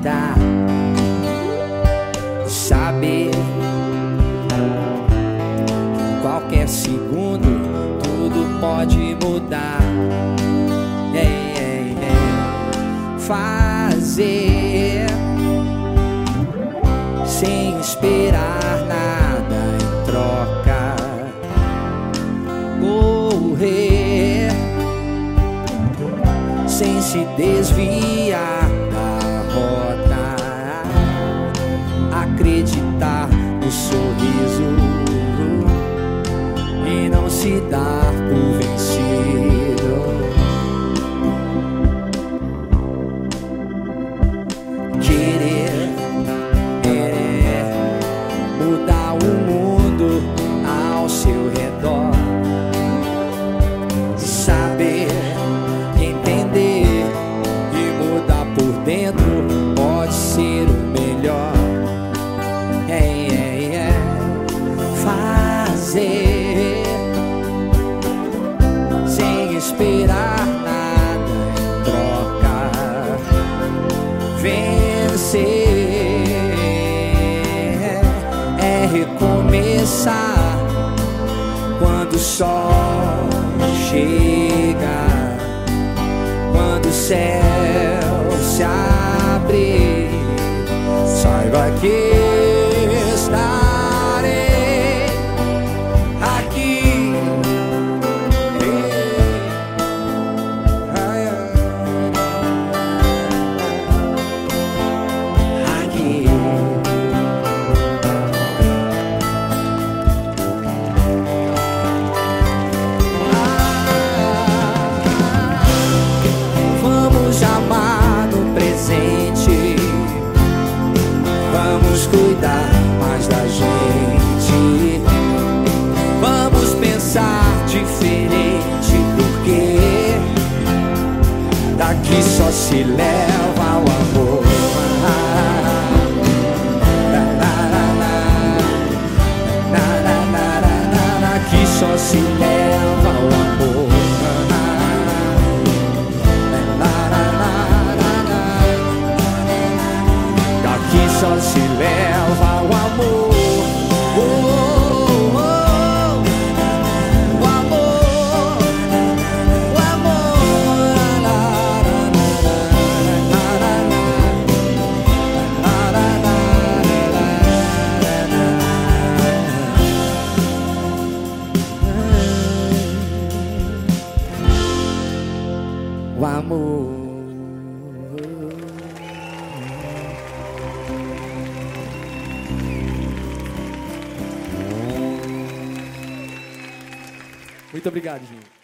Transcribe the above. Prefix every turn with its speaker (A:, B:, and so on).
A: acreditar, saber qualquer segundo tudo pode mudar. É, é, é. Fazer sem esperar nada em troca. Correr sem se desviar Acreditar no sorriso. E não se dar Vencer é recomeçar quando o sol chega, quando o céu se abre, saiba que Vamos cuidar mais da gente. Vamos pensar diferente, porque daqui só se leva o amor. Daqui só se leva só se leva o amor. Muito obrigado, gente.